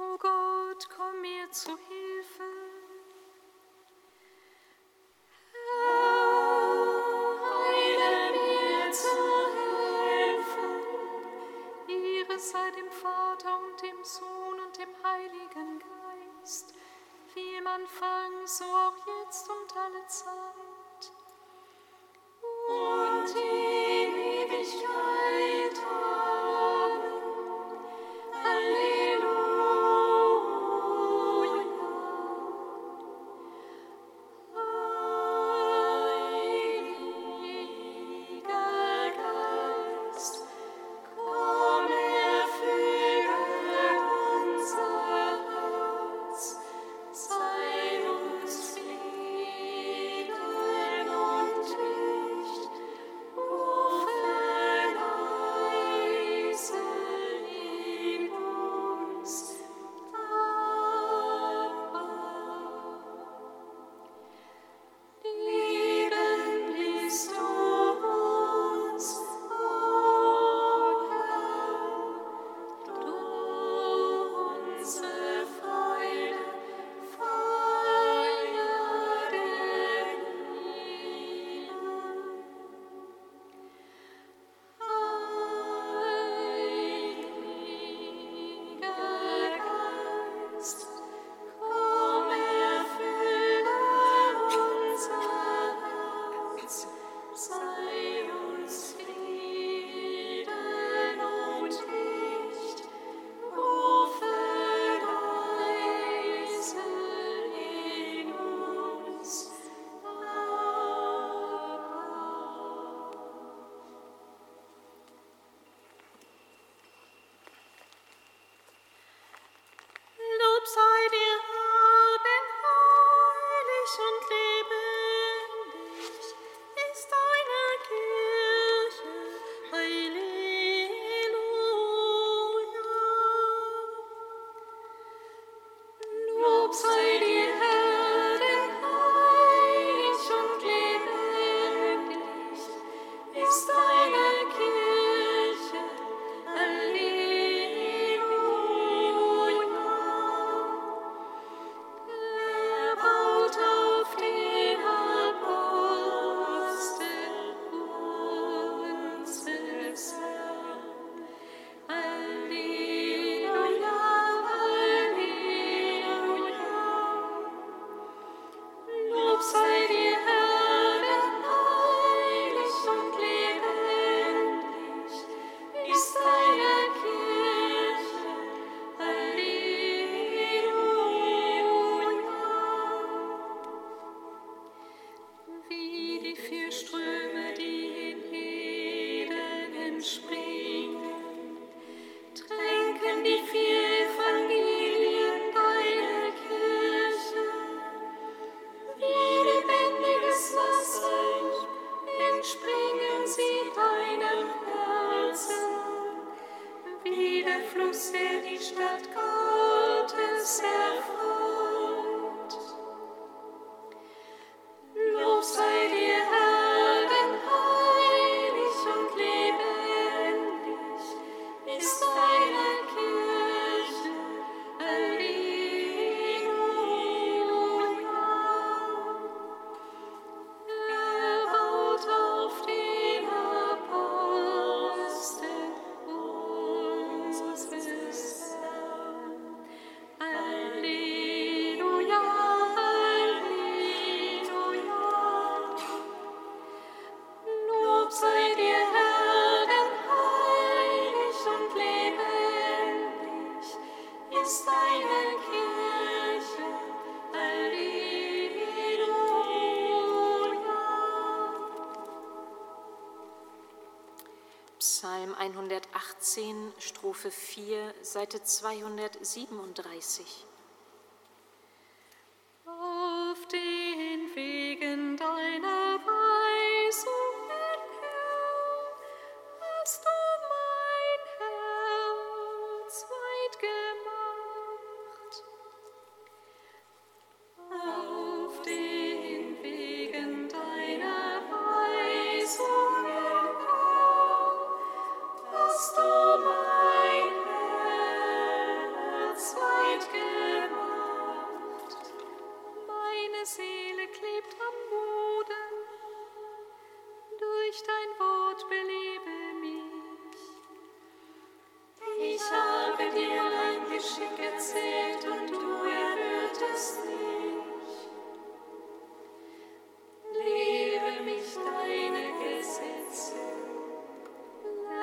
O Gott, komm mir zu Hilfe. Herr, mir zu helfen. Ihre sei dem Vater und dem Sohn und dem Heiligen Geist, wie im Anfang, so auch jetzt 18, Strophe 4, Seite 237. Auf den Wegen deiner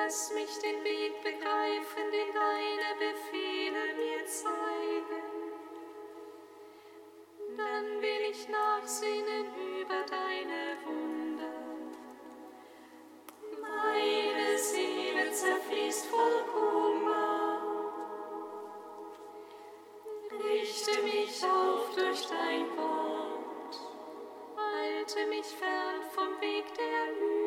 Lass mich den Weg begreifen, den deine Befehle mir zeigen. Dann will ich nachsinnen über deine Wunder. Meine Seele zerfließt voll Kummer. Richte mich auf durch dein Wort. Halte mich fern vom Weg der Lüge.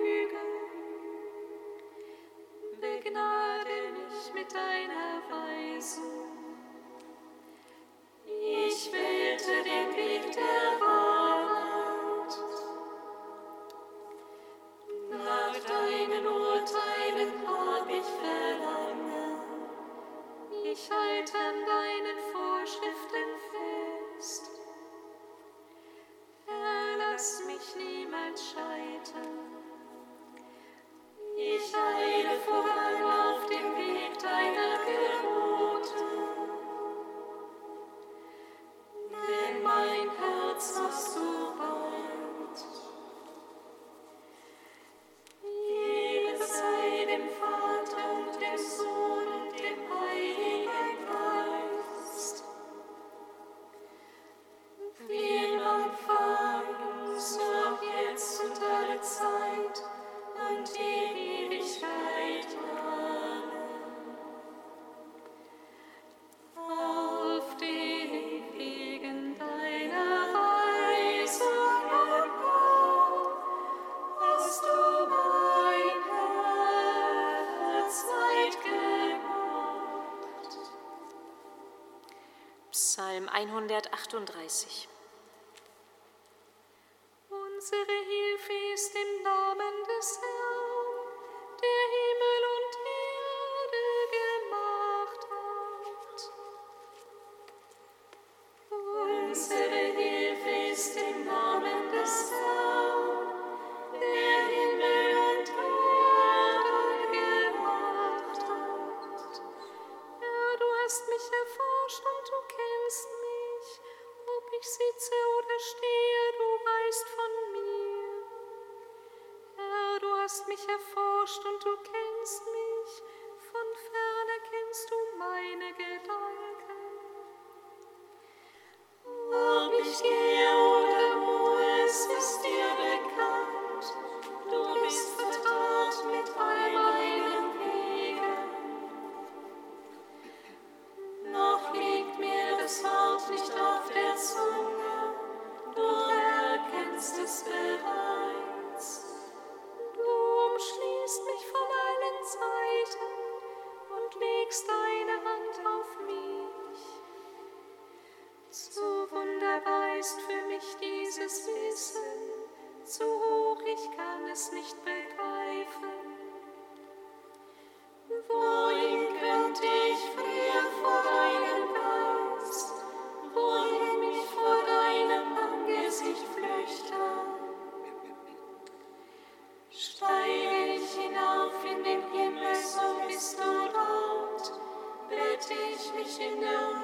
sunshine. Psalm 138. Unsere Hilfe ist im Namen des Herrn.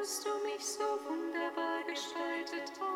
hast du mich so wunderbar gestaltet.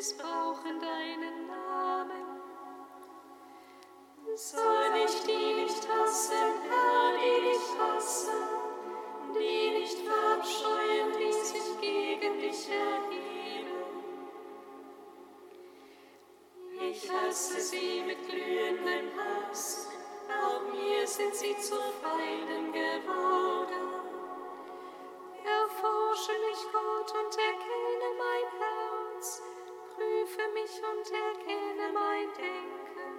Missbrauchen deinen Namen. Soll ich die nicht hassen, Herr, die dich hassen, die nicht verabscheuen, die sich gegen dich erheben? Ich hasse sie mit glühendem Hass, auch mir sind sie zu Feinden geworden. Erforsche mich, Gott, und erkenne mein Herz, prüfe mich und erkenne mein Denken.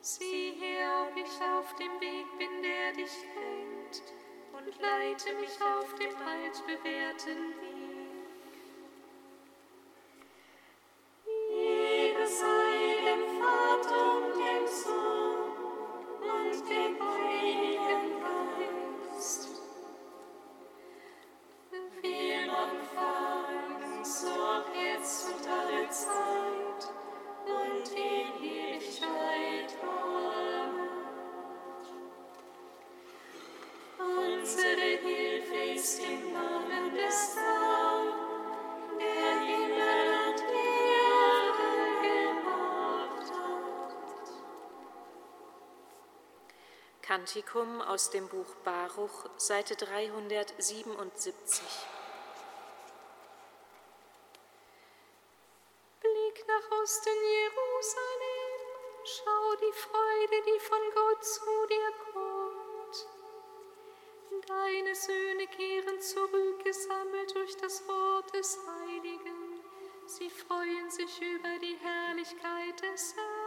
Sieh her, ob ich auf dem Weg bin, der dich kennt, und leite mich auf dem altbewährten Weg. Kantikum aus dem Buch Baruch, Seite 377. Blick nach Osten Jerusalem, schau die Freude, die von Gott zu dir kommt. Deine Söhne kehren zurück, gesammelt durch das Wort des Heiligen. Sie freuen sich über die Herrlichkeit des Herrn.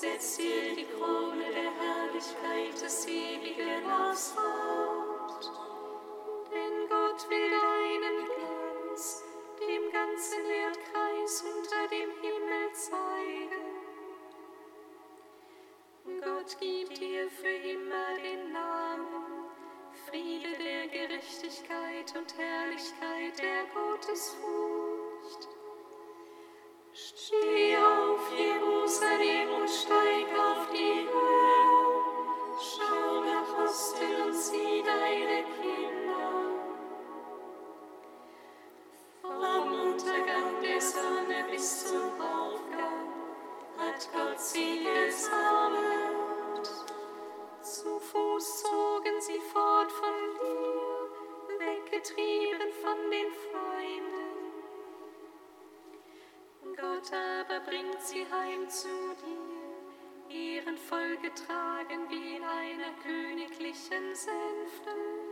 Setz dir die Krone der Herrlichkeit des Ewigen aufs Haupt. Gott gibt dir für immer den Namen, Friede der Gerechtigkeit und Herrlichkeit der Gottesfurcht. Dir, weggetrieben von den Feinden. Gott aber bringt sie heim zu dir, ehrenvoll getragen wie in einer königlichen Sänfte.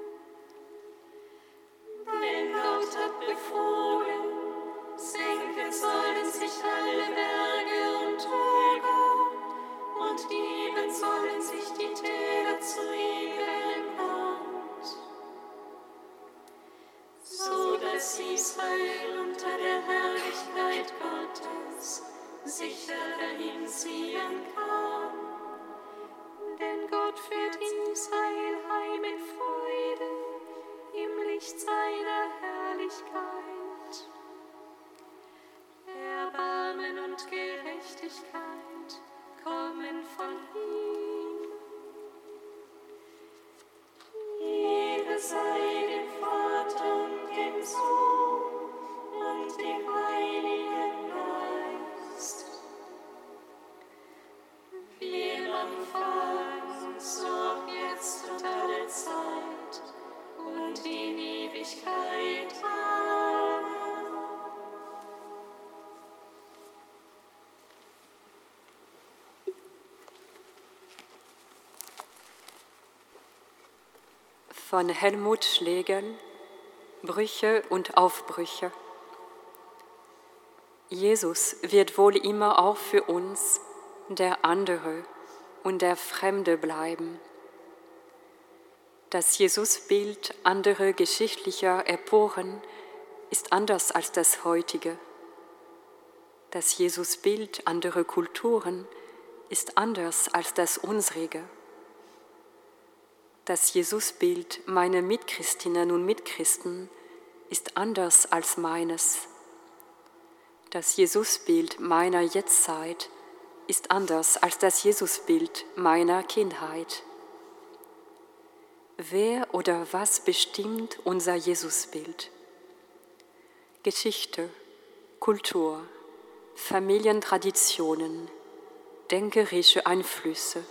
Sicher dahin ziehen kann. Von Helmut Schlegel Brüche und Aufbrüche. Jesus wird wohl immer auch für uns der andere und der Fremde bleiben. Das Jesusbild anderer geschichtlicher Epochen ist anders als das heutige. Das Jesusbild anderer Kulturen ist anders als das unsrige. Das Jesusbild meiner Mitchristinnen und Mitchristen ist anders als meines. Das Jesusbild meiner Jetztzeit ist anders als das Jesusbild meiner Kindheit. Wer oder was bestimmt unser Jesusbild? Geschichte, Kultur, Familientraditionen, denkerische Einflüsse,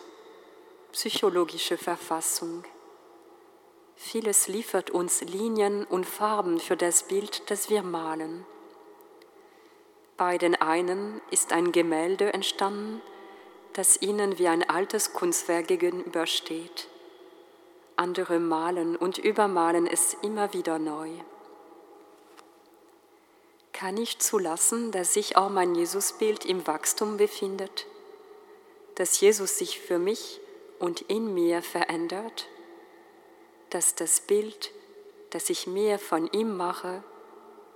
psychologische Verfassung. Vieles liefert uns Linien und Farben für das Bild, das wir malen. Bei den einen ist ein Gemälde entstanden, das ihnen wie ein altes Kunstwerk gegenübersteht. Andere malen und übermalen es immer wieder neu. Kann ich zulassen, dass sich auch mein Jesusbild im Wachstum befindet? Dass Jesus sich für mich und in mir verändert? Dass das Bild, das ich mir von ihm mache,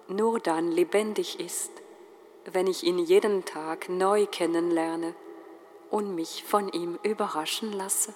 nur dann lebendig ist, wenn ich ihn jeden Tag neu kennenlerne und mich von ihm überraschen lasse?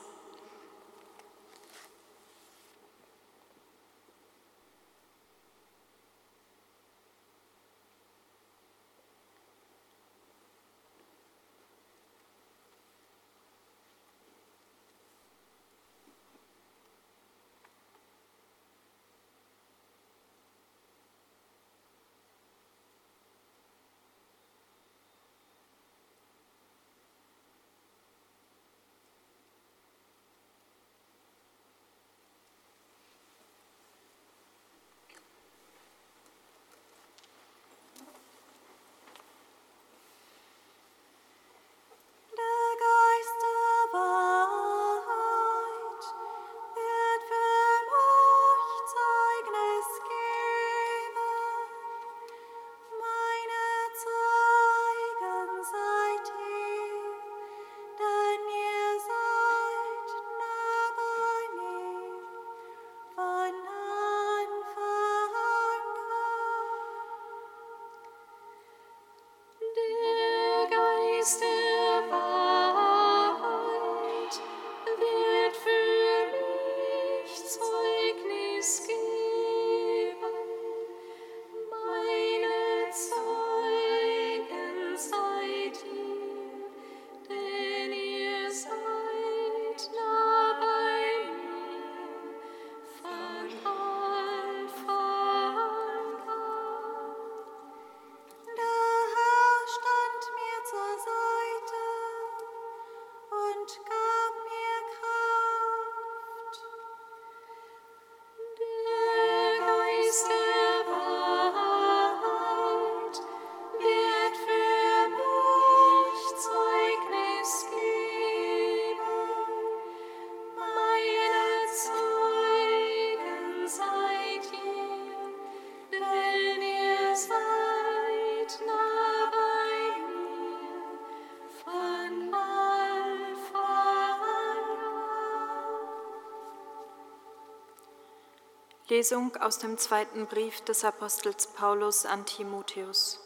Lesung aus dem zweiten Brief des Apostels Paulus an Timotheus.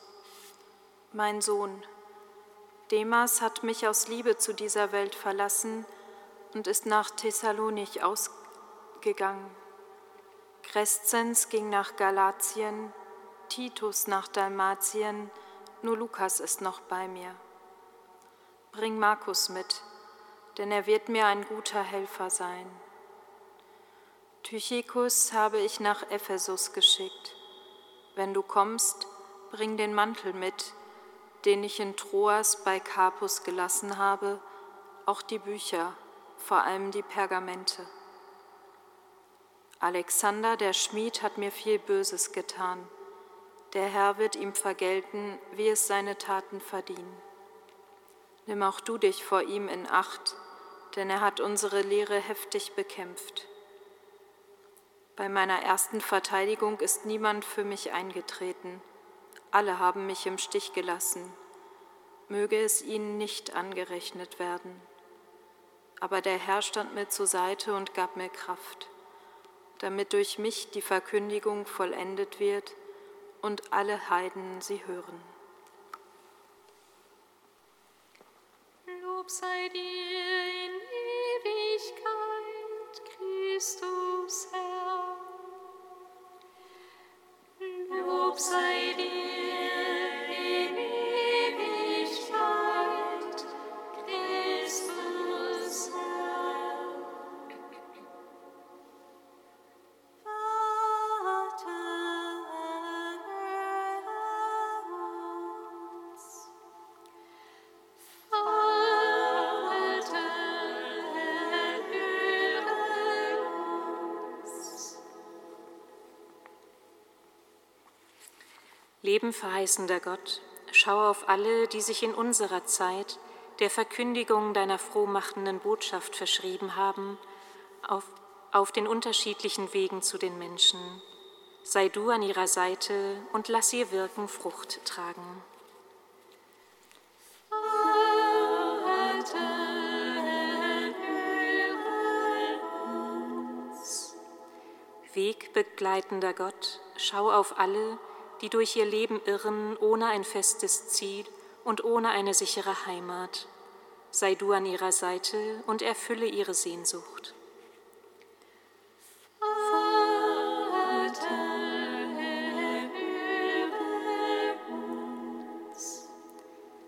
Mein Sohn, Demas hat mich aus Liebe zu dieser Welt verlassen und ist nach Thessalonich ausgegangen. Crescens ging nach Galatien, Titus nach Dalmatien, nur Lukas ist noch bei mir. Bring Markus mit, denn er wird mir ein guter Helfer sein. Tychikus habe ich nach Ephesus geschickt. Wenn du kommst, bring den Mantel mit, den ich in Troas bei Carpus gelassen habe, auch die Bücher, vor allem die Pergamente. Alexander, der Schmied, hat mir viel Böses getan. Der Herr wird ihm vergelten, wie es seine Taten verdienen. Nimm auch du dich vor ihm in Acht, denn er hat unsere Lehre heftig bekämpft. Bei meiner ersten Verteidigung ist niemand für mich eingetreten. Alle haben mich im Stich gelassen. Möge es ihnen nicht angerechnet werden. Aber der Herr stand mir zur Seite und gab mir Kraft, damit durch mich die Verkündigung vollendet wird und alle Heiden sie hören. Lob sei dir in Ewigkeit, Christus Herr. Lob sei Leben verheißender Gott, schau auf alle, die sich in unserer Zeit der Verkündigung deiner frohmachenden Botschaft verschrieben haben, auf, auf den unterschiedlichen Wegen zu den Menschen. Sei du an ihrer Seite und lass ihr Wirken Frucht tragen. Wegbegleitender Gott, schau auf alle, die durch ihr Leben irren, ohne ein festes Ziel und ohne eine sichere Heimat. Sei du an ihrer Seite und erfülle ihre Sehnsucht.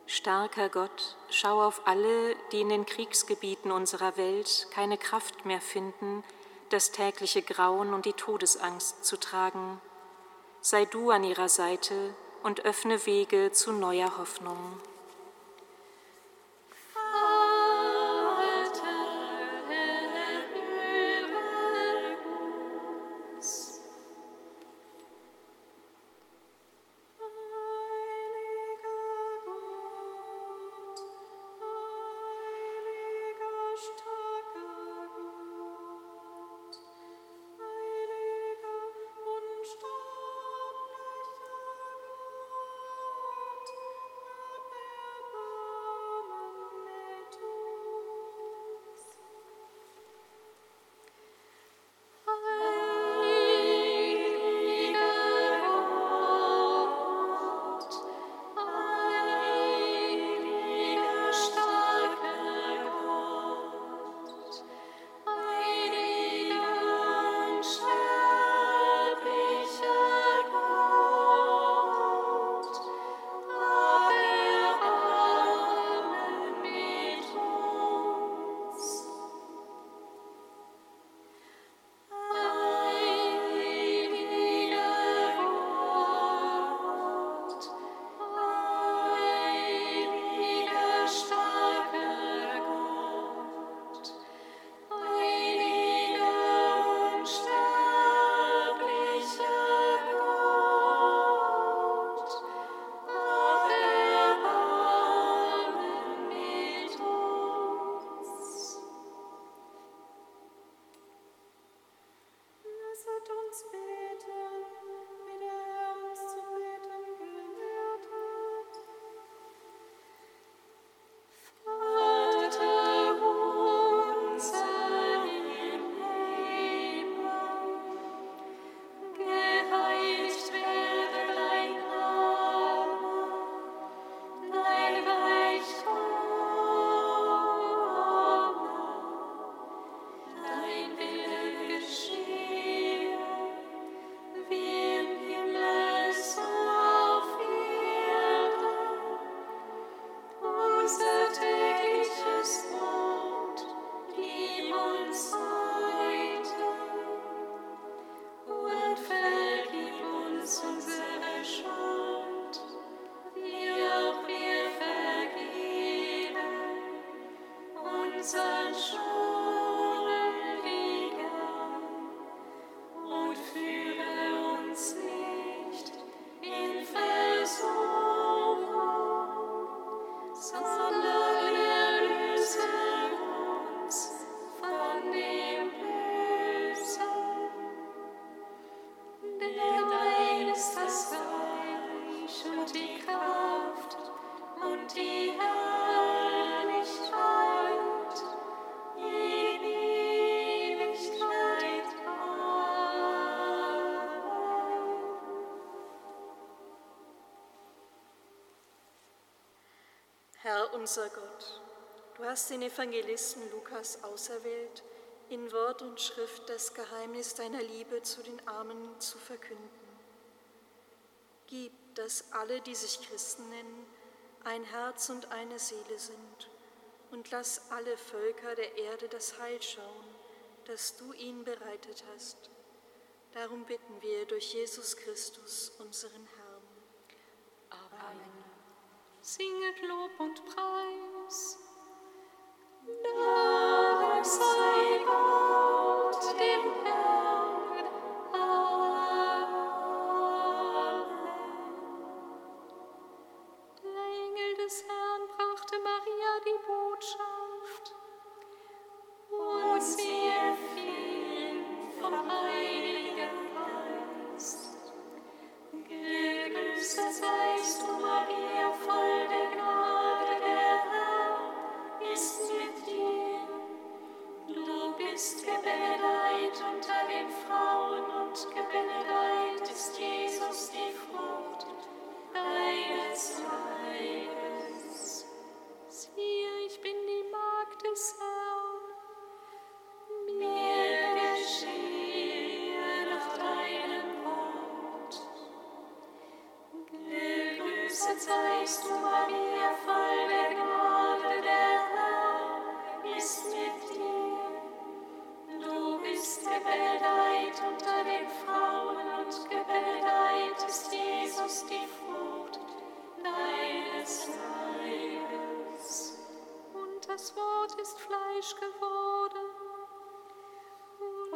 Starker Gott, schau auf alle, die in den Kriegsgebieten unserer Welt keine Kraft mehr finden, das tägliche Grauen und die Todesangst zu tragen. Sei du an ihrer Seite und öffne Wege zu neuer Hoffnung. Unser Gott, du hast den Evangelisten Lukas auserwählt, in Wort und Schrift das Geheimnis deiner Liebe zu den Armen zu verkünden. Gib, dass alle, die sich Christen nennen, ein Herz und eine Seele sind, und lass alle Völker der Erde das Heil schauen, das du ihnen bereitet hast. Darum bitten wir durch Jesus Christus, unseren Herrn. Singet Lob und Preis. Dank sei Gott, dem Herrn. Amen. Der Engel des Herrn brachte Maria die Botschaft.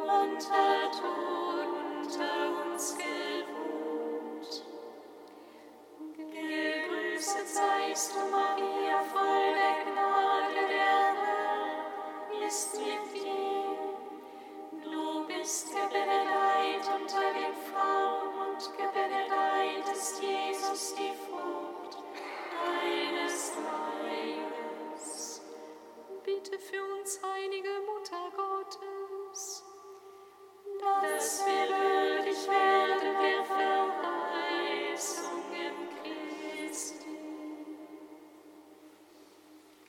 Und hat